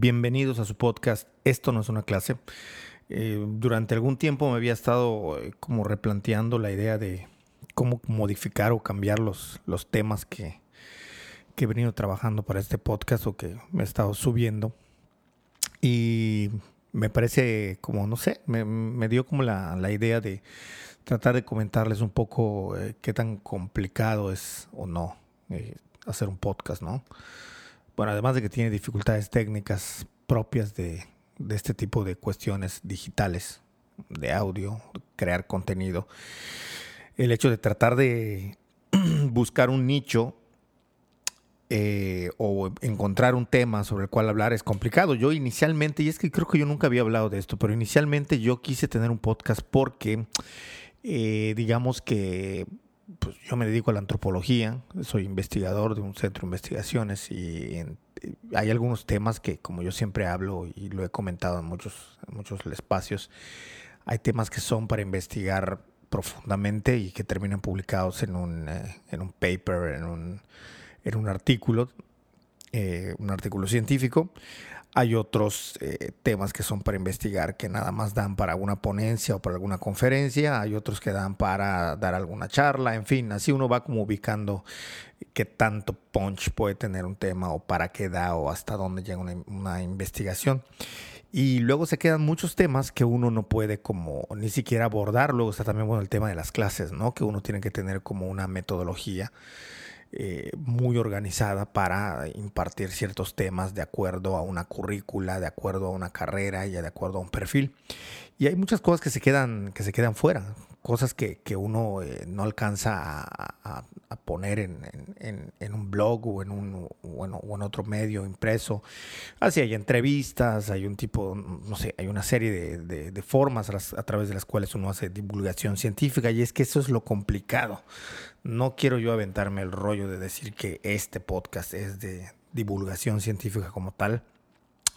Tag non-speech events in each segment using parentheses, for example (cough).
Bienvenidos a su podcast. Esto no es una clase. Eh, durante algún tiempo me había estado eh, como replanteando la idea de cómo modificar o cambiar los, los temas que, que he venido trabajando para este podcast o que me he estado subiendo. Y me parece como, no sé, me, dio como la, la, idea de tratar de comentarles un poco eh, qué tan complicado es o no hacer un podcast, ¿no? Bueno, además de que tiene dificultades técnicas propias de, este tipo de cuestiones digitales, de audio, crear contenido, el hecho de tratar de (clears throat) buscar un nicho eh, o encontrar un tema sobre el cual hablar es complicado. Yo inicialmente, y es que creo que yo nunca había hablado de esto, pero inicialmente yo quise tener un podcast porque, eh, digamos que pues yo me dedico a la antropología, soy investigador de un centro de investigaciones y hay algunos temas que, como yo siempre hablo y lo he comentado en muchos, muchos espacios, hay temas que son para investigar profundamente y que terminan publicados en un, eh, en un paper, en un, en un artículo, eh, un artículo científico. Hay otros eh, temas que son para investigar que nada más dan para alguna ponencia o para alguna conferencia. Hay otros que dan para dar alguna charla. En fin, así uno va como ubicando qué tanto punch puede tener un tema o para qué da o hasta dónde llega una, una investigación. Y luego se quedan muchos temas que uno no puede como ni siquiera abordar. Luego está también bueno el tema de las clases, ¿no? Que uno tiene que tener como una metodología eh, muy organizada para impartir ciertos temas de acuerdo a una currícula, de acuerdo a una carrera y de acuerdo a un perfil. Y hay muchas cosas que se quedan, que se quedan fuera, cosas que, uno eh, no alcanza a, poner en, un blog o en, un, bueno, o en otro medio impreso. Así hay entrevistas, hay un tipo, no sé, hay una serie de, de formas a través de las cuales uno hace divulgación científica y es que eso es lo complicado. No quiero yo aventarme el rollo de decir que este podcast es de divulgación científica como tal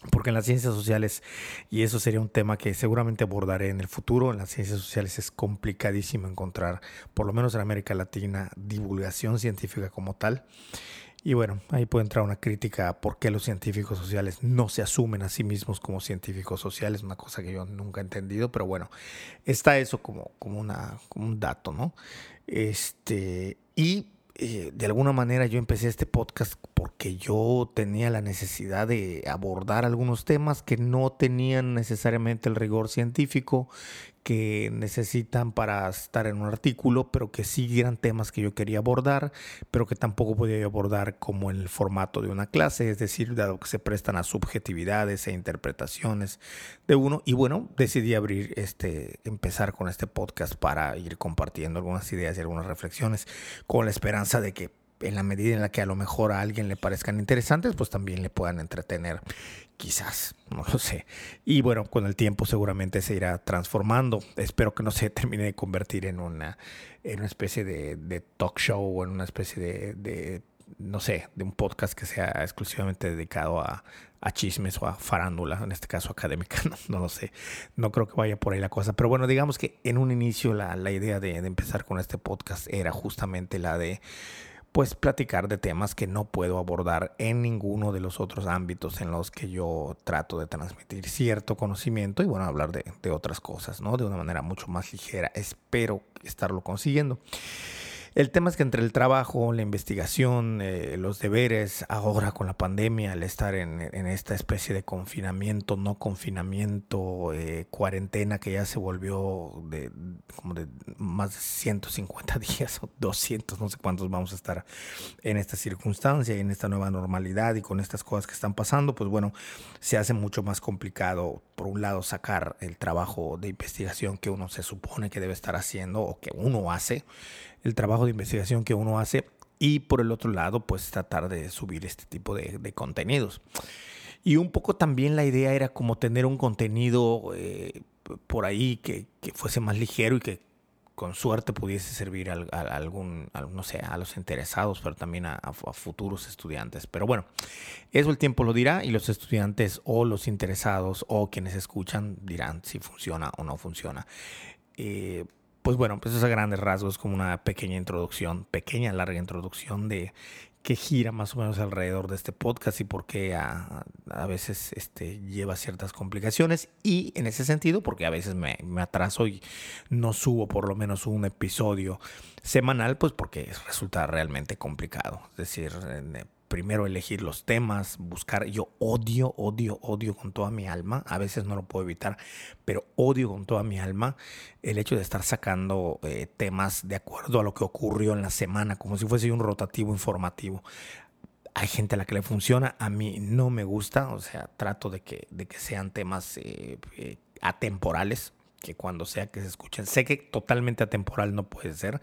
porque en las ciencias sociales, y eso sería un tema que seguramente abordaré en el futuro, en las ciencias sociales es complicadísimo encontrar, por lo menos en América Latina, divulgación científica como tal. Y bueno, ahí puede entrar una crítica a por qué los científicos sociales no se asumen a sí mismos como científicos sociales, una cosa que yo nunca he entendido, pero bueno, está eso como, como, una, un dato, ¿no? Este, y eh, de alguna manera yo empecé este podcast porque yo tenía la necesidad de abordar algunos temas que no tenían necesariamente el rigor científico que necesitan para estar en un artículo, pero que sí eran temas que yo quería abordar, pero que tampoco podía abordar como en el formato de una clase, es decir, dado que se prestan a subjetividades e interpretaciones de uno. Y bueno, decidí abrir este, empezar con este podcast para ir compartiendo algunas ideas y algunas reflexiones, con la esperanza de que en la medida en la que a lo mejor a alguien le parezcan interesantes, pues también le puedan entretener, quizás, no lo sé. Y bueno, con el tiempo seguramente se irá transformando. Espero que no se (laughs) termine de convertir en una, en una especie de, talk show o en una especie de, no sé, de un podcast que sea exclusivamente dedicado a, chismes o a farándula, en este caso académica, (laughs) no, lo sé, no creo que vaya por ahí la cosa, pero bueno, digamos que en un inicio la, idea de empezar con este podcast era justamente la de pues platicar de temas que no puedo abordar en ninguno de los otros ámbitos en los que yo trato de transmitir cierto conocimiento y bueno, hablar de, de otras cosas, ¿no? De una manera mucho más ligera. Espero estarlo consiguiendo. El tema es que entre el trabajo, la investigación, eh, los deberes, ahora con la pandemia, al estar en, esta especie de confinamiento, no confinamiento, eh, cuarentena que ya se volvió de como de más de 150 (laughs) días o 200, no sé cuántos vamos a estar en esta circunstancia y en esta nueva normalidad y con estas cosas que están pasando, pues bueno, se hace mucho más complicado, por un lado, sacar el trabajo de investigación que uno se supone que debe estar haciendo o que uno hace el trabajo de investigación que uno hace y por el otro lado, pues tratar de subir este tipo de, contenidos. Y un poco también la idea era como tener un contenido eh, por ahí que, fuese más ligero y que con suerte pudiese servir a, algún, no sé, a los interesados, pero también a, futuros estudiantes. Pero bueno, eso el tiempo lo dirá y los estudiantes o los interesados o quienes escuchan dirán si funciona o no funciona. Eh, pues bueno, pues es a grandes rasgos como una pequeña introducción, pequeña, larga introducción de que gira más o menos alrededor de este podcast y por qué a, veces este, lleva ciertas complicaciones. Y en ese sentido, porque a veces me, me, atraso y no subo por lo menos un episodio semanal, pues porque resulta realmente complicado. Es decir, primero elegir los temas, buscar. Yo odio, odio, odio con toda mi alma. A veces no lo puedo evitar, pero odio con toda mi alma el hecho de estar sacando eh, temas de acuerdo a lo que ocurrió en la semana, como si fuese un rotativo informativo. Hay gente a la que le funciona, a mí no me gusta, o sea, trato de que, de que sean temas eh, eh, atemporales, que cuando sea que se escuchen. Sé que totalmente atemporal no puede ser.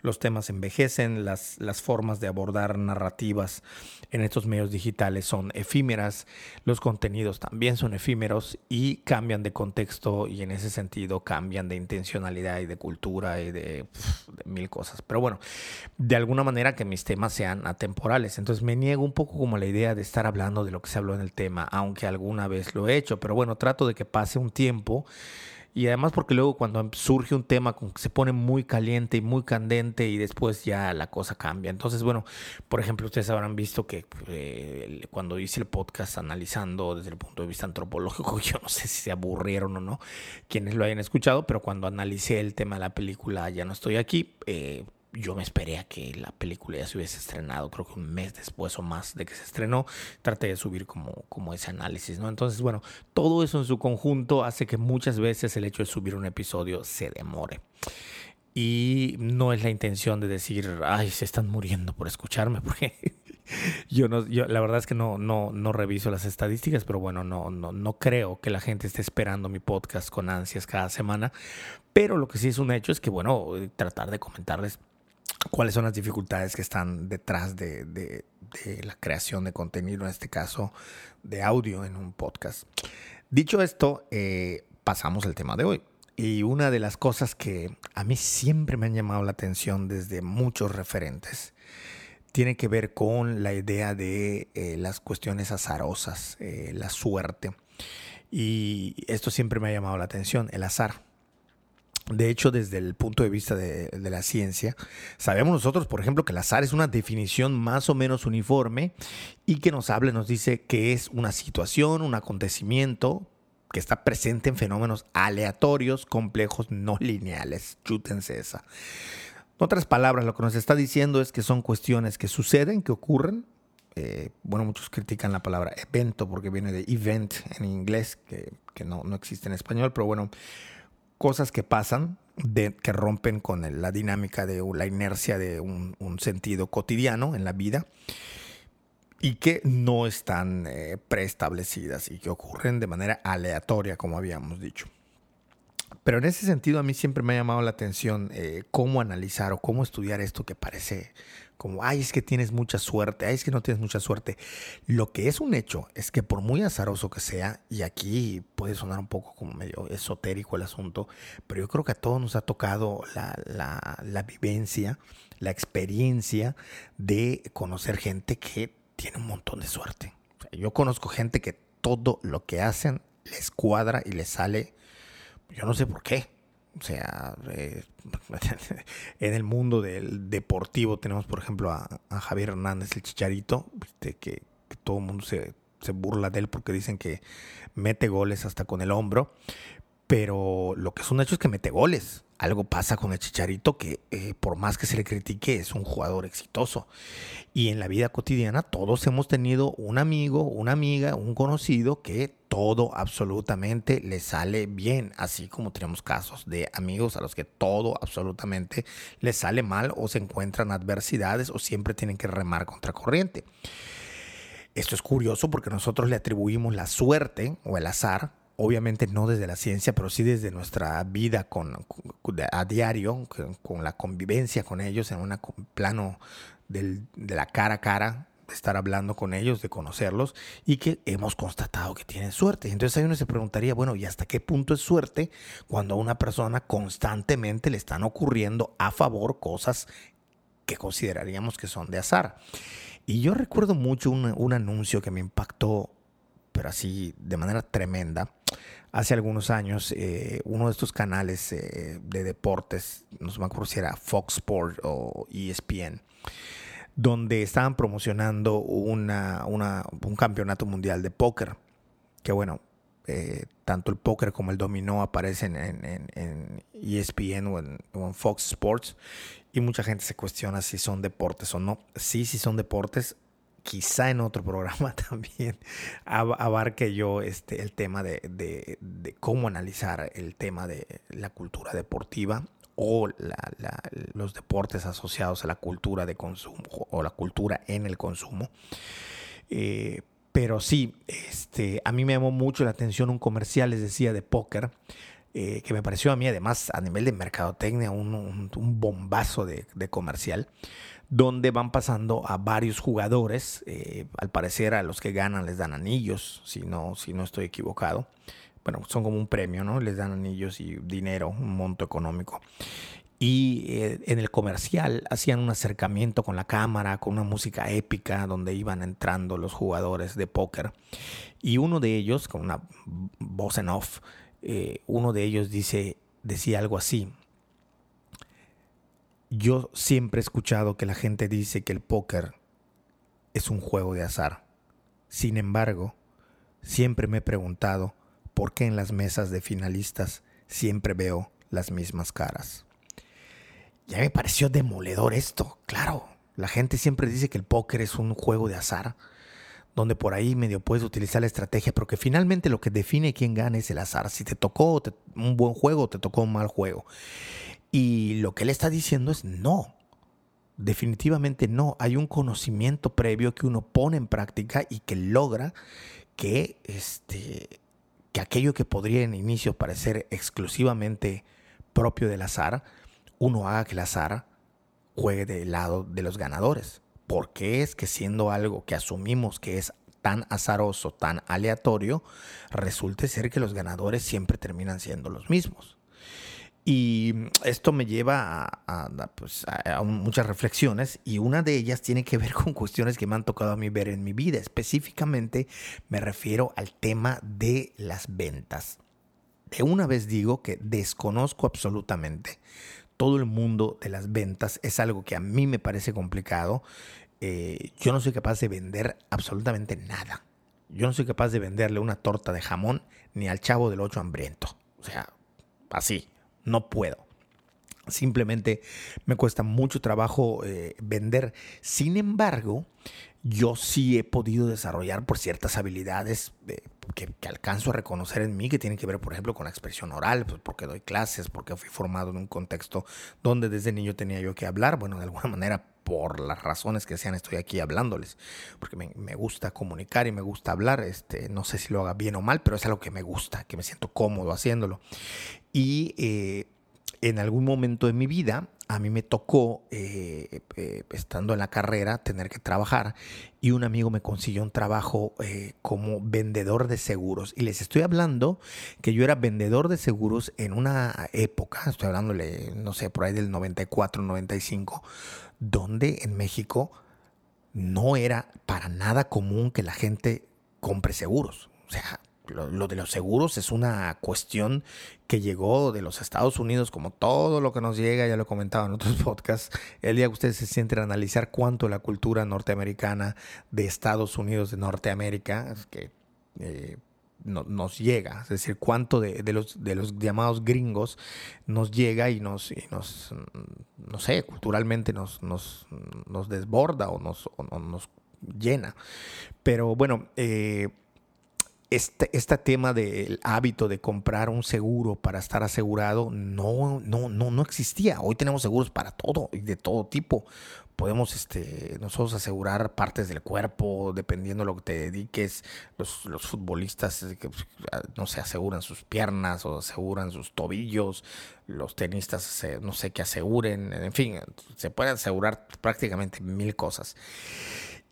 Los temas envejecen, las, las formas de abordar narrativas en estos medios digitales son efímeras, los contenidos también son efímeros y cambian de contexto y en ese sentido cambian de intencionalidad y de cultura y de, de mil cosas. Pero bueno, de alguna manera que mis temas sean atemporales. Entonces me niego un poco como la idea de estar hablando de lo que se habló en el tema, aunque alguna vez lo he hecho. Pero bueno, trato de que pase un tiempo y además porque luego cuando surge un tema se pone muy caliente y muy candente y después ya la cosa cambia. Entonces, bueno, por ejemplo, ustedes habrán visto que eh, cuando hice el podcast analizando desde el punto de vista antropológico, (laughs) yo no sé si se aburrieron o no quienes lo hayan escuchado, pero cuando analicé el tema de la película Ya no estoy aquí, eh, yo me esperé a que la película ya se hubiese estrenado, creo que un mes después o más de que se estrenó, traté de subir como, como ese análisis, ¿no? Entonces, bueno, todo eso en su conjunto hace que muchas veces el hecho de subir un episodio se demore. Y no es la intención de decir, ay, se están muriendo por escucharme, (laughs) porque yo no, yo, la verdad es que no, no, no reviso las estadísticas, pero bueno, no, no, no creo que la gente esté esperando mi podcast con ansias cada semana. Pero lo que sí es un hecho es que, bueno, tratar de comentarles cuáles son las dificultades que están detrás de, la creación de contenido, en este caso de audio en un podcast. Dicho esto, eh, pasamos al tema de hoy. Y una de las cosas que a mí siempre me han llamado la atención desde muchos referentes tiene que ver con la idea de eh, las cuestiones azarosas, eh, la suerte. Y esto siempre me ha llamado la atención, el azar. De hecho, desde el punto de vista de, la ciencia, sabemos nosotros, por ejemplo, que el azar es una definición más o menos uniforme y que nos habla, nos dice que es una situación, un acontecimiento que está presente en fenómenos aleatorios, complejos, no lineales. Chútense esa. En otras palabras, lo que nos está diciendo es que son cuestiones que suceden, que ocurren. Eh, bueno, muchos critican la palabra evento porque viene de event en inglés, que, no, no existe en español, pero bueno, cosas que pasan, que rompen con la dinámica de la inercia de un, sentido cotidiano en la vida y que no están eh, preestablecidas y que ocurren de manera aleatoria, como habíamos dicho. Pero en ese sentido a mí siempre me ha llamado la atención eh, cómo analizar o cómo estudiar esto que parece como, ay, es que tienes mucha suerte, ay, es que no tienes mucha suerte. Lo que es un hecho es que por muy azaroso que sea, y aquí puede sonar un poco como medio esotérico el asunto, pero yo creo que a todos nos ha tocado la, la vivencia, la experiencia de conocer gente que tiene un montón de suerte. yo conozco gente que todo lo que hacen les cuadra y les sale, yo no sé por qué. O sea, eh, (laughs) en el mundo del deportivo tenemos, por ejemplo, a, Javier Hernández, el chicharito, que, que, todo el mundo se, se burla de él porque dicen que mete goles hasta con el hombro. Pero lo que es un hecho es que mete goles algo pasa con el Chicharito que eh, por más que se le critique es un jugador exitoso. Y en la vida cotidiana todos hemos tenido un amigo, una amiga, un conocido que todo absolutamente le sale bien, así como tenemos casos de amigos a los que todo absolutamente les sale mal o se encuentran adversidades o siempre tienen que remar contra corriente. Esto es curioso porque nosotros le atribuimos la suerte o el azar obviamente no desde la ciencia, pero sí desde nuestra vida con, a diario, con, la convivencia con ellos en un plano de la cara a cara, de estar hablando con ellos, de conocerlos y que hemos constatado que tienen suerte. Entonces ahí uno se preguntaría, bueno, ¿y hasta qué punto es suerte cuando a una persona constantemente le están ocurriendo a favor cosas que consideraríamos que son de azar? Y yo recuerdo mucho un anuncio que me impactó así de manera tremenda. Hace algunos años, eh, uno de estos canales eh, de deportes, no sé me acuerdo si era Fox Sport o ESPN, donde estaban promocionando una, un campeonato mundial de póker. Que bueno, eh, tanto el póker como el dominó aparecen en, ESPN o en, Fox Sports. Y mucha gente se cuestiona si son deportes o no. Sí, sí son deportes. Quizá en otro programa (laughs) también abarque yo este, el tema de, de cómo analizar el tema de la cultura deportiva o los deportes asociados a la cultura de consumo o la cultura en el consumo. Eh, pero sí, este, a mí me llamó mucho la atención un comercial, les decía, de póker, eh, que me pareció a mí además a nivel de mercadotecnia un, un, bombazo de, comercial, donde van pasando a varios jugadores, eh, al parecer a los que ganan les dan anillos, si no, si no estoy equivocado bueno, son como un premio, ¿no? Les dan anillos y dinero, un monto económico. Y eh, en el comercial hacían un acercamiento con la cámara, con una música épica, donde iban entrando los jugadores de póker. Y uno de ellos, con una voz en off, eh, uno de ellos dice, decía algo así. Yo siempre he escuchado que la gente dice que el póker es un juego de azar. Sin embargo, siempre me he preguntado ¿por qué en las mesas de finalistas siempre veo las mismas caras? Ya me pareció demoledor esto, claro. La gente siempre dice que el póker es un juego de azar, donde por ahí medio puedes utilizar la estrategia, pero que finalmente lo que define quién gana es el azar. Si te tocó un buen juego o te tocó un mal juego. Y lo que él está diciendo es no. Definitivamente no. Hay un conocimiento previo que uno pone en práctica y que logra que este, que aquello que podría en inicio parecer exclusivamente propio del azar, uno haga que el azar juegue del lado de los ganadores. Porque es que siendo algo que asumimos que es tan azaroso, tan aleatorio, resulte ser que los ganadores siempre terminan siendo los mismos? Y esto me lleva a, pues, muchas reflexiones y una de ellas tiene que ver (laughs) con cuestiones que me han tocado a mí ver en mi vida. Específicamente me refiero al tema de las ventas. De una vez digo que desconozco absolutamente todo el mundo de las ventas. Es algo que a mí me parece complicado. Eh, yo no soy capaz de vender absolutamente nada. Yo no soy capaz de venderle una torta de jamón ni al chavo del ocho hambriento. O sea, así no puedo. Simplemente me cuesta mucho trabajo eh, vender. Sin embargo, yo sí he podido desarrollar por ciertas habilidades eh, que, alcanzo a reconocer en mí, que tienen que ver, por ejemplo, con la expresión oral, pues porque doy clases, porque fui formado en un contexto donde desde niño tenía yo que hablar. Bueno, de alguna manera, por las razones que sean, estoy aquí hablándoles, porque me, gusta comunicar y me gusta hablar. Este, no sé si lo haga bien o mal, pero es algo que me gusta, que me siento cómodo haciéndolo. Y eh, en algún momento de mi vida, a mí me tocó, eh, eh, estando en la carrera, tener que trabajar y un amigo me consiguió un trabajo como vendedor de seguros. Y les estoy hablando que yo era vendedor de seguros en una época, estoy hablándole, no sé, por ahí del 94, 95, donde en México no era para nada común que la gente compre seguros. O sea, lo, de los seguros es una cuestión que llegó de los Estados Unidos, como todo lo que nos llega, ya lo he comentado en otros (laughs) podcasts. El día que ustedes se sienten a analizar cuánto la cultura norteamericana de Estados Unidos, de Norteamérica, que eh, nos llega, es decir, cuánto de, los, de los llamados gringos nos llega y nos, no sé, culturalmente nos, nos, desborda o nos, nos llena. Pero bueno, eh, este, este tema del hábito de comprar un seguro para estar asegurado no, no, no, no existía. Hoy tenemos seguros para todo y de todo tipo. Podemos este, nosotros asegurar partes del cuerpo, dependiendo de lo que te dediques. Los, los futbolistas, pues, no sé, aseguran sus piernas o aseguran sus tobillos. Los tenistas, no sé, qué aseguren. En fin, se puede asegurar prácticamente mil cosas.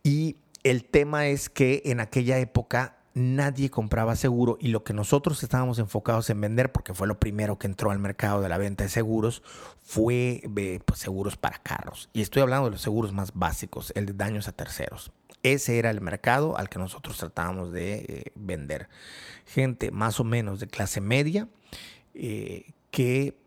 Y el tema es que en aquella época nadie compraba seguro y lo que nosotros estábamos enfocados en vender, porque fue lo primero que entró al mercado de la venta de seguros, fue eh, pues, seguros para carros. Y estoy hablando de los seguros más básicos, el de daños a terceros. Ese era el mercado al que nosotros tratábamos de eh, vender. Gente más o menos de clase media eh, que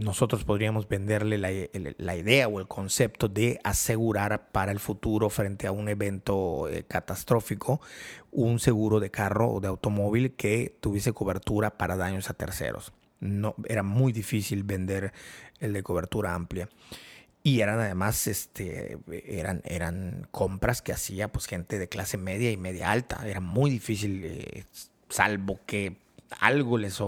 nosotros podríamos venderle la, idea o el concepto de asegurar para el futuro frente a un evento eh, catastrófico un seguro de carro o de automóvil que tuviese cobertura para daños a terceros. No, era muy difícil vender el de cobertura amplia. Y eran además, este, eran, eran compras que hacía pues gente de clase media y media alta. Era muy difícil, eh, salvo que algo les,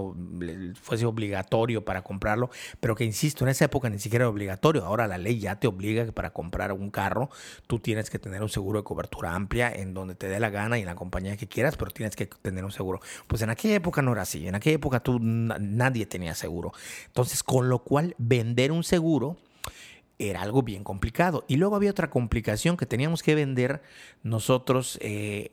fuese obligatorio para comprarlo, pero que insisto, en esa época ni siquiera era obligatorio. Ahora la ley ya te obliga que para comprar un carro tú tienes que tener un seguro de cobertura amplia en donde te dé la gana y en la compañía que quieras, pero tienes que tener un seguro. Pues en aquella época no era así. En aquella época tú nadie tenía seguro. Entonces, con lo cual vender un seguro era algo bien complicado. Y luego había otra complicación que teníamos que vender nosotros, eh,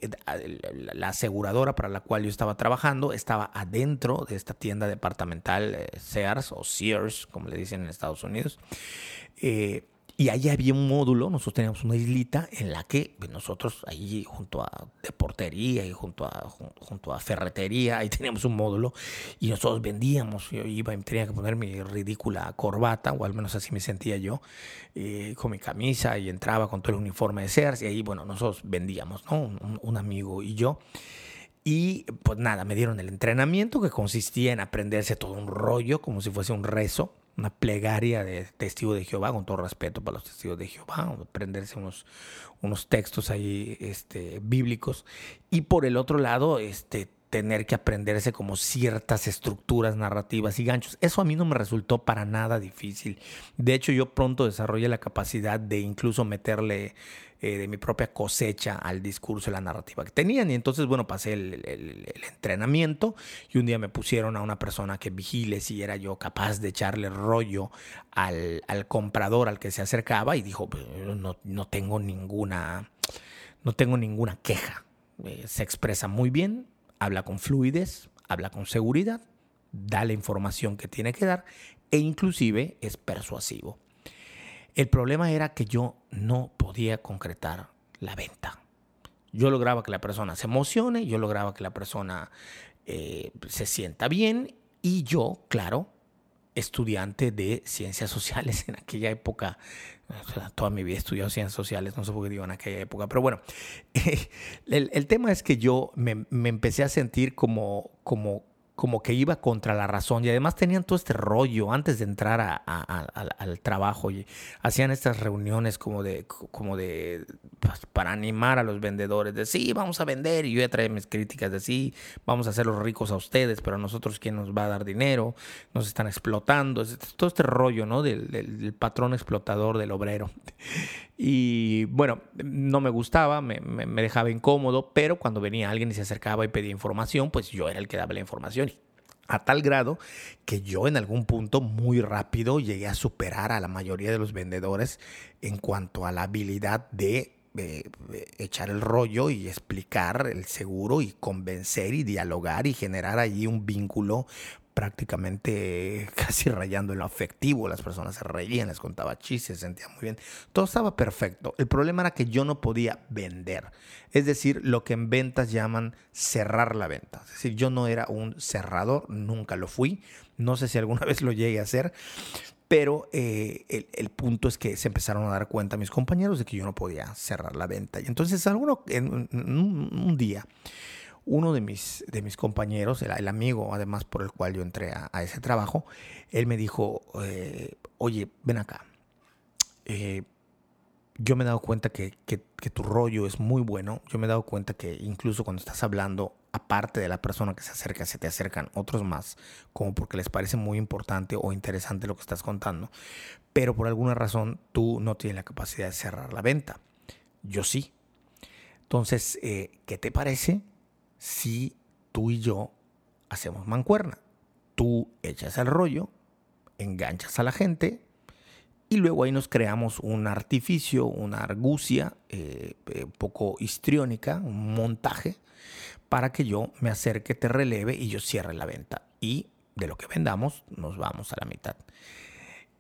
la aseguradora para la cual yo estaba trabajando estaba adentro de esta tienda departamental eh, Sears o Sears, como le dicen en Estados Unidos. Eh, y ahí había un módulo, nosotros teníamos una islita en la que pues, nosotros ahí junto a deportería y junto a, junto a ferretería, ahí teníamos un módulo y nosotros vendíamos. Yo iba y tenía que poner mi ridícula corbata, o al menos así me sentía yo, eh, con mi camisa y entraba con todo el uniforme de Sears y ahí, bueno, nosotros vendíamos, ¿no? Un, un amigo y yo. Y pues nada, me dieron el entrenamiento que consistía en aprenderse todo un rollo, como si fuese un rezo una plegaria de testigo de Jehová, con todo respeto para los testigos de Jehová, aprenderse unos, unos textos ahí este, bíblicos. Y por el otro lado, este, tener que aprenderse como ciertas estructuras narrativas y ganchos. Eso a mí no me resultó para nada difícil. De hecho, yo pronto desarrollé la capacidad de incluso meterle eh, de mi propia cosecha al discurso y la narrativa que tenían. Y entonces, bueno, pasé el, entrenamiento y un día me pusieron a una persona que vigile si era yo capaz de echarle rollo al, comprador al que se acercaba y dijo, pues, no, no tengo ninguna, no tengo ninguna queja. Eh, se expresa muy bien, habla con fluidez, habla con seguridad, da la información que tiene que dar e inclusive es persuasivo. El problema era que yo no podía concretar la venta. Yo lograba que la persona se emocione, yo lograba que la persona eh, se sienta bien y yo, claro, estudiante de ciencias sociales (laughs) en aquella época, toda mi vida he estudiado ciencias sociales, no sé por qué digo en aquella época, pero bueno, (laughs) el, tema es que yo me, me, empecé a sentir como, como, como que iba contra la razón. Y además tenían todo este rollo antes de entrar al trabajo. Y hacían estas reuniones como de, como de, pues, para animar a los vendedores de sí, vamos a vender y yo ya traía mis críticas de sí, vamos a hacerlos ricos a ustedes, pero a nosotros quién nos va a dar dinero, nos están explotando, todo este rollo, ¿no? Del, patrón explotador del obrero. Y bueno, no me gustaba, me, me, dejaba incómodo, pero cuando venía alguien y se acercaba y pedía información, pues yo era el que daba la información. A tal grado que yo en algún punto muy rápido llegué a superar a la mayoría de los vendedores en cuanto a la habilidad de eh, echar el rollo y explicar el seguro y convencer y dialogar y generar allí un vínculo prácticamente (laughs) casi rayando en lo afectivo. Las personas se reían, les contaba chistes, se sentían muy bien. Todo estaba perfecto. El problema era que yo no podía vender. Es decir, lo que en ventas llaman cerrar la venta. Es decir, yo no era un cerrador, nunca lo fui. No sé si alguna (laughs) vez lo llegué a hacer. Pero eh, el, punto es que se empezaron a dar cuenta mis compañeros de que yo no podía cerrar la venta. Y entonces, alguno, en un día, uno de mis, de mis compañeros, el, amigo además por el cual yo entré a, ese trabajo, él me dijo, eh, oye, ven acá. Eh, yo me he dado cuenta que, que, tu rollo es muy bueno. Yo me he dado cuenta que incluso cuando estás hablando, aparte de la persona que se acerca, se te acercan otros más, como porque les parece muy importante o interesante lo que estás contando. Pero por alguna razón tú no tienes la capacidad de cerrar la venta. Yo sí. Entonces, eh, ¿qué te parece si tú y yo hacemos mancuerna. Tú echas el rollo, enganchas a la gente y luego ahí nos creamos un artificio, una argucia eh, eh, un poco histriónica, un montaje, para que yo me acerque, te releve y yo cierre la venta. Y de lo que vendamos nos vamos a la mitad.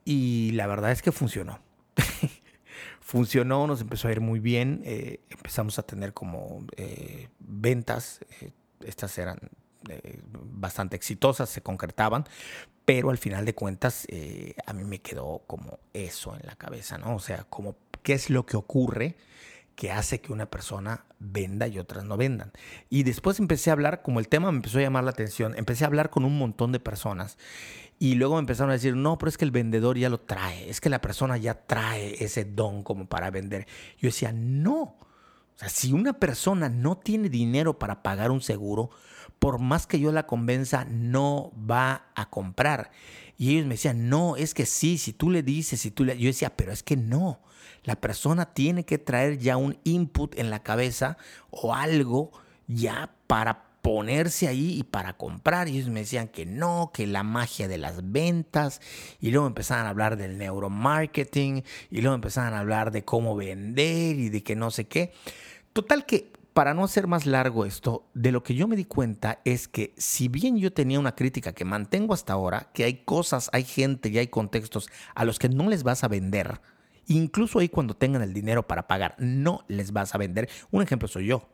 Y la verdad es que funcionó. Funcionó, nos empezó a ir muy bien, eh, empezamos a tener como eh, ventas, eh, estas eran bastante exitosas, se concretaban, Pero al final de cuentas, a mí me quedó como eso en la cabeza, ¿no? O sea, como qué es lo que ocurre que hace que una persona venda y otras no vendan. Y después empecé a hablar, como el tema me empezó a llamar la atención, empecé a hablar con un montón de personas y luego me empezaron a decir, no, pero es que el vendedor ya lo trae, es que la persona ya trae ese don como para vender. Yo decía, no, o sea, si una persona no tiene dinero para pagar un seguro, por más que yo la convenza, no va a comprar. Y ellos me decían, no, es que sí, si tú le dices, si tú le... Yo decía, pero es que no. La persona tiene que traer ya un input en la cabeza o algo ya para ponerse ahí y para comprar. Y ellos me decían que no, que la magia de las ventas. Y luego empezaban a hablar del neuromarketing. Y luego empezaban a hablar de cómo vender y de que no sé qué. Total que, para no hacer más largo esto, de lo que yo me di cuenta es que si bien yo tenía una crítica que mantengo hasta ahora, que hay cosas, hay gente y hay contextos a los que no les vas a vender, Incluso ahí cuando tengan el dinero para pagar, no les vas a vender. Un ejemplo soy yo.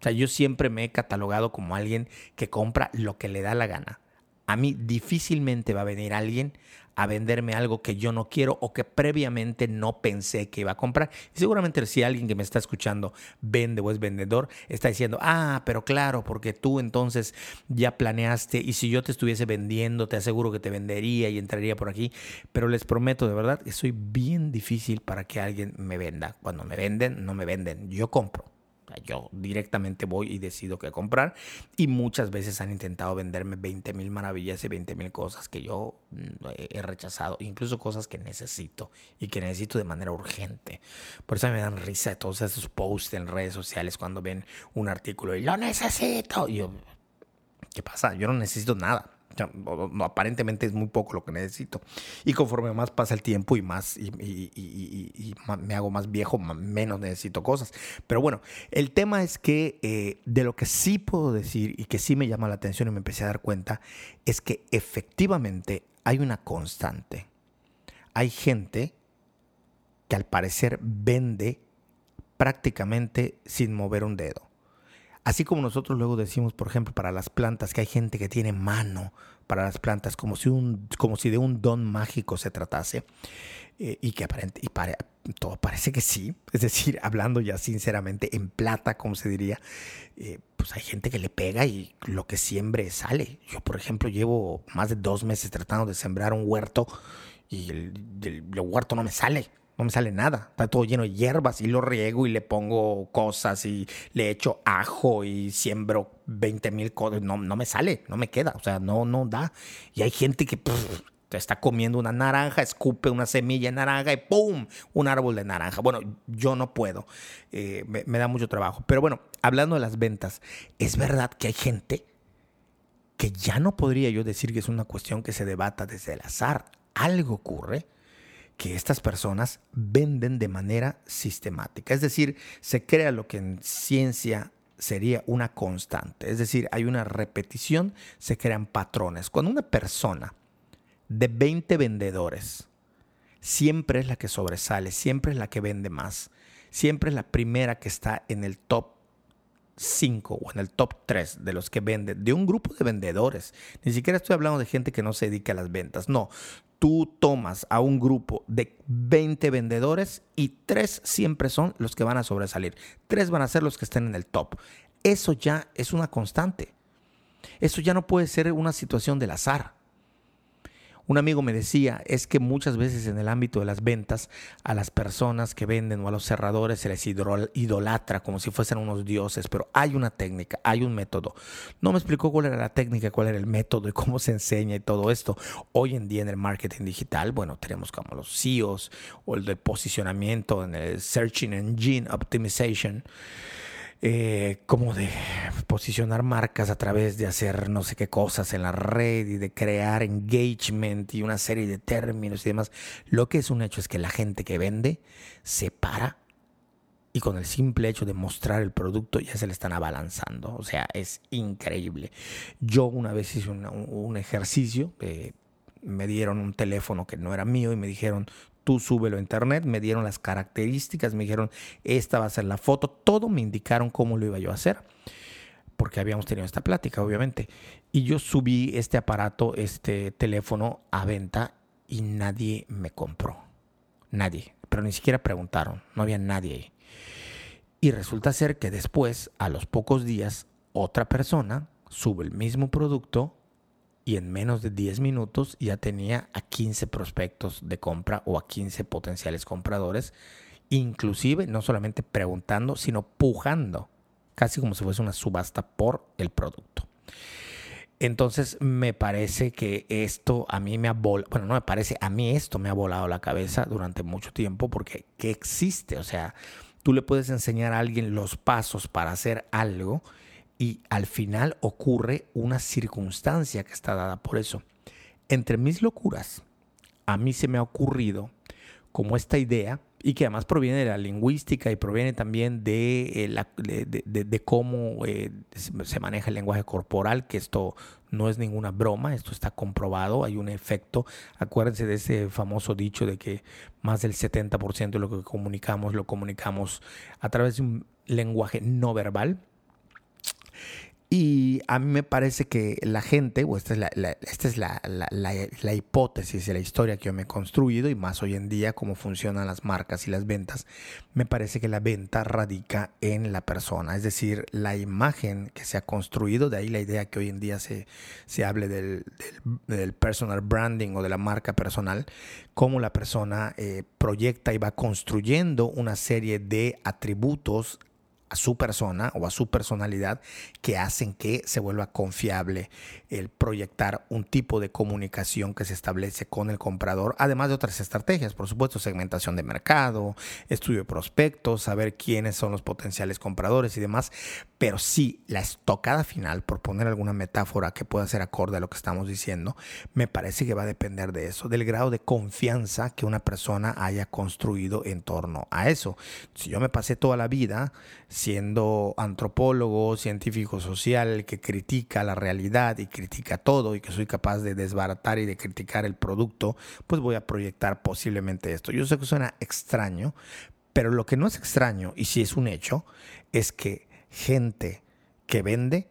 O sea, yo siempre me he catalogado como alguien que compra lo que le da la gana a mí difícilmente va a venir alguien a venderme algo que yo no quiero o que previamente no pensé que iba a comprar. Y seguramente si alguien que me está escuchando vende o es vendedor, está diciendo, ah, pero claro, porque tú entonces ya planeaste y si yo te estuviese vendiendo, te aseguro que te vendería y entraría por aquí. Pero les prometo de verdad que soy bien difícil para que alguien me venda. Cuando me venden, no me venden, yo compro. Yo directamente voy y decido qué comprar. Y muchas veces han intentado venderme 20 mil maravillas y 20 mil cosas que yo mm, he rechazado. Incluso cosas que necesito y que necesito de manera urgente. Por eso me dan risa de todos esos posts en redes sociales cuando ven un artículo y lo necesito. Y yo, ¿qué pasa? Yo no necesito nada no, aparentemente es muy poco lo que necesito. Y conforme más pasa el tiempo y más y, me hago más viejo, menos necesito cosas. Pero bueno, el tema es que eh, de lo que sí puedo decir y que sí me llama la atención y me empecé a dar cuenta es que efectivamente hay una constante. Hay gente que al parecer vende prácticamente sin mover un dedo. Así como nosotros luego decimos, por ejemplo, para las plantas, que hay gente que tiene mano para las plantas, como si, un, como si de un don mágico se tratase, eh, y que aparente, y todo parece que sí, (laughs) es decir, hablando ya sinceramente en plata, como se diría, eh, pues hay gente que le pega y lo que siembre sale. Yo, por ejemplo, llevo más de dos meses tratando de sembrar un huerto y el huerto no me sale no me sale nada. Está todo lleno de hierbas y lo riego y le pongo cosas y le echo ajo y siembro 20 mil cosas. No, no me sale, no me queda. O sea, no, no da. Y hay gente que está comiendo una naranja, escupe una semilla de naranja y ¡pum! Un árbol de naranja. Bueno, yo no puedo. Eh, me, me da mucho trabajo. Pero bueno, hablando de las ventas, es verdad que hay gente que ya no podría yo decir que es una cuestión que se debata desde el azar. Algo ocurre que estas personas venden de manera sistemática. Es decir, se crea lo que en ciencia sería una constante. Es decir, hay una repetición, se crean patrones. Cuando una persona de 20 vendedores siempre es la que sobresale, siempre es la que vende más, siempre es la primera que está en el top 5 o en el top 3 de los que venden, de un grupo de vendedores. Ni siquiera estoy hablando de gente que no se dedica a las ventas. No, tú tomas a un grupo de 20 vendedores y 3 siempre son los que van a sobresalir. 3 van a ser los que estén en el top. Eso ya es una constante. Eso ya no puede ser una situación del azar. Un amigo me decía, es que muchas veces en el ámbito de las ventas, a las personas que venden o a los cerradores se les idolatra como si fuesen unos dioses, pero hay una técnica, hay un método. No me explicó cuál era la técnica, cuál era el método y cómo se enseña y todo esto. Hoy en día en el marketing digital, bueno, tenemos como los CEOs o el de posicionamiento en el Searching Engine Optimization eh, como de posicionar marcas a través de hacer no sé qué cosas en la red y de crear engagement y una serie de términos y demás. Lo que es un hecho es que la gente que vende se para y con el simple hecho de mostrar el producto ya se le están abalanzando. O sea, es increíble. Yo una vez hice un, ejercicio. Eh, me dieron un teléfono que no era mío y me dijeron, tú súbelo a internet, me dieron las características, me dijeron, esta va a ser la foto, todo me indicaron cómo lo iba yo a hacer. Porque habíamos tenido esta plática, obviamente. Y yo subí este aparato, este teléfono a venta y nadie me compró. Nadie. Pero ni siquiera preguntaron. No había nadie ahí. Y resulta ser que después, a los pocos días, otra persona sube el mismo producto y en menos de 10 minutos ya tenía a 15 prospectos de compra o a 15 potenciales compradores, inclusive no solamente preguntando, sino pujando, casi como si fuese una subasta por el producto. Entonces me parece que esto a mí me ha volado, bueno, no me parece, a mí esto me ha volado la cabeza durante mucho tiempo porque ¿qué existe? O sea, tú le puedes enseñar a alguien los pasos para hacer algo y al final ocurre una circunstancia que está dada por eso. Entre mis locuras, a mí se me ha ocurrido como esta idea y que además proviene de la lingüística y proviene también de, eh, de, cómo eh, se maneja el lenguaje corporal, que esto no es ninguna broma, esto está comprobado, hay un efecto. Acuérdense de ese famoso dicho de que más del 70% de lo que comunicamos lo comunicamos a través de un lenguaje no verbal. Y a mí me parece que la gente, o esta es la, esta es la, la, hipótesis de la historia que yo me he construido, y más hoy en día cómo funcionan las marcas y las ventas, me parece que la venta radica en la persona, es decir, la imagen que se ha construido, de ahí la idea que hoy en día se, se hable del, del, personal branding o de la marca personal, cómo la persona eh, proyecta y va construyendo una serie de atributos a su persona o a su personalidad que hacen que se vuelva confiable el proyectar un tipo de comunicación que se establece con el comprador, además de otras estrategias, por supuesto, segmentación de mercado, estudio de prospectos, saber quiénes son los potenciales compradores y demás, pero sí la estocada final, por poner alguna metáfora que pueda ser acorde a lo que estamos diciendo, me parece que va a depender de eso, del grado de confianza que una persona haya construido en torno a eso. Si yo me pasé toda la vida siendo antropólogo, científico social, que critica la realidad y critica todo y que soy capaz de desbaratar y de criticar el producto, pues voy a proyectar posiblemente esto. Yo sé que suena extraño, pero lo que no es extraño, y si es un hecho, es que gente que vende,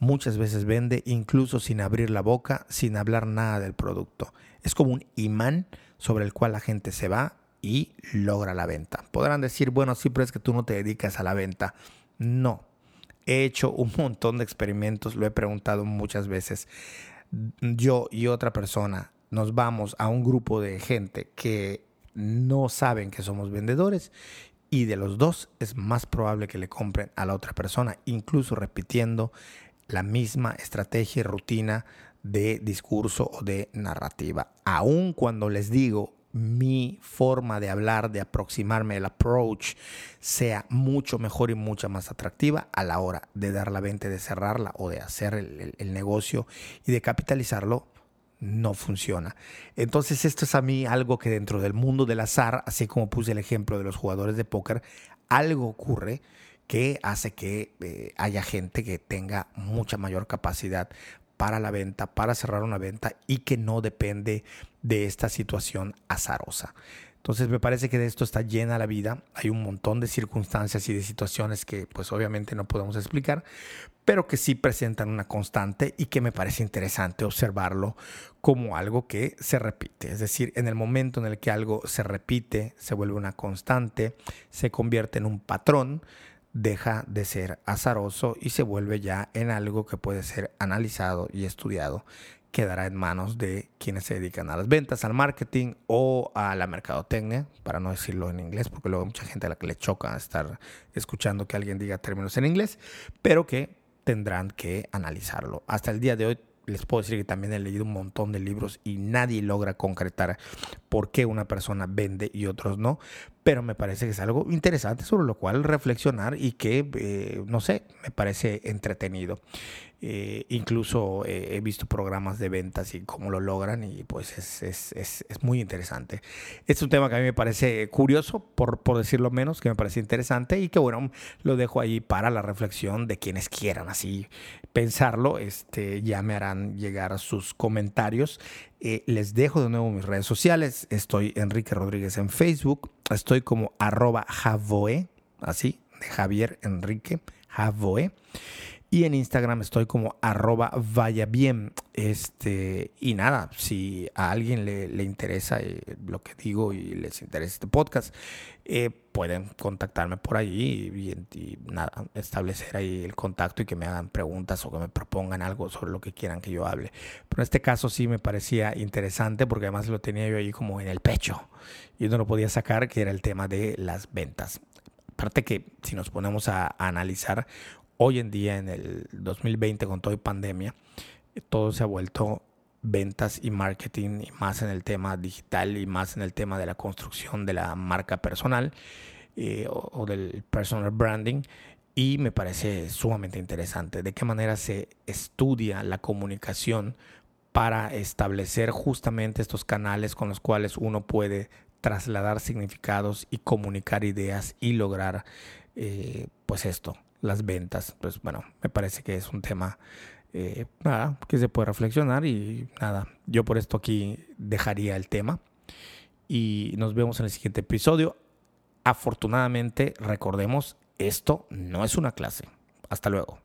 muchas veces vende incluso sin abrir la boca, sin hablar nada del producto. Es como un imán sobre el cual la gente se va y logra la venta. Podrán decir, bueno, sí, pero es que tú no te dedicas a la venta. No. He hecho un (laughs) montón de experimentos, lo he preguntado muchas veces. Yo y otra persona nos vamos a un grupo de gente que no saben que somos vendedores y de los dos es más probable que le compren a la otra persona, incluso repitiendo la misma estrategia y rutina de discurso o de narrativa. Aun cuando les digo mi forma de hablar, de aproximarme, el approach sea mucho mejor y mucha más atractiva a la hora de dar la venta, de cerrarla o de hacer el, negocio y de capitalizarlo, no funciona. Entonces esto es a mí algo que dentro del mundo del azar, así como puse el ejemplo de los jugadores de póker, algo ocurre que hace que eh, haya gente que tenga mucha mayor capacidad para la venta, para cerrar una venta y que no depende de esta situación azarosa. Entonces me parece que de esto está llena la vida. Hay un montón de circunstancias y de situaciones que pues obviamente no podemos explicar, pero que sí presentan una constante y que me parece interesante observarlo como algo que se repite. Es decir, en el momento en el que algo se repite, se vuelve una constante, se convierte en un patrón, deja de ser azaroso y se vuelve ya en algo que puede ser analizado y estudiado. Quedará en manos de quienes se dedican a las ventas, al marketing o a la mercadotecnia, para no decirlo en inglés, porque luego hay mucha gente a la que le choca estar escuchando que alguien diga términos en inglés, pero que tendrán que analizarlo. Hasta el día de hoy les puedo decir que también he leído un montón de libros y nadie logra concretar por qué una persona vende y otros no, pero me parece que es algo interesante sobre lo cual reflexionar y que, eh, no sé, me parece entretenido. Eh, incluso eh, he visto programas de ventas y cómo lo logran y pues es, es, es, es, muy interesante. Es un tema que a mí me parece curioso, por, por decirlo menos, que me parece interesante y que bueno, lo dejo ahí para la reflexión de quienes quieran así pensarlo. Este, ya me harán llegar sus comentarios. Eh, les dejo de nuevo mis redes sociales. Estoy Enrique Rodríguez en Facebook. Estoy como arroba Javoe, así, de Javier Enrique Javoe. Y en Instagram estoy como arroba vaya bien. Este, y nada, si a alguien le, interesa eh, lo que digo y les interesa este podcast, eh, pueden contactarme por ahí y, nada, establecer ahí el contacto y que me hagan preguntas o que me propongan algo sobre lo que quieran que yo hable. Pero en este caso sí me parecía interesante porque además lo tenía yo ahí como en el pecho y no lo podía sacar, que era el tema de las ventas. Aparte que si nos ponemos a, analizar hoy en día en el 2020 con toda pandemia, todo se ha vuelto ventas y marketing y más en el tema digital y más en el tema de la construcción de la marca personal eh, o, del personal branding. Y me parece sumamente interesante de qué manera se estudia la comunicación para establecer justamente estos canales con los cuales uno puede trasladar significados y comunicar ideas y lograr eh, pues esto, las ventas. Pues bueno, me parece que es un tema eh, que se puede reflexionar y nada, yo por esto aquí dejaría el tema y nos vemos en el siguiente episodio. Afortunadamente, recordemos, esto no es una clase. Hasta luego.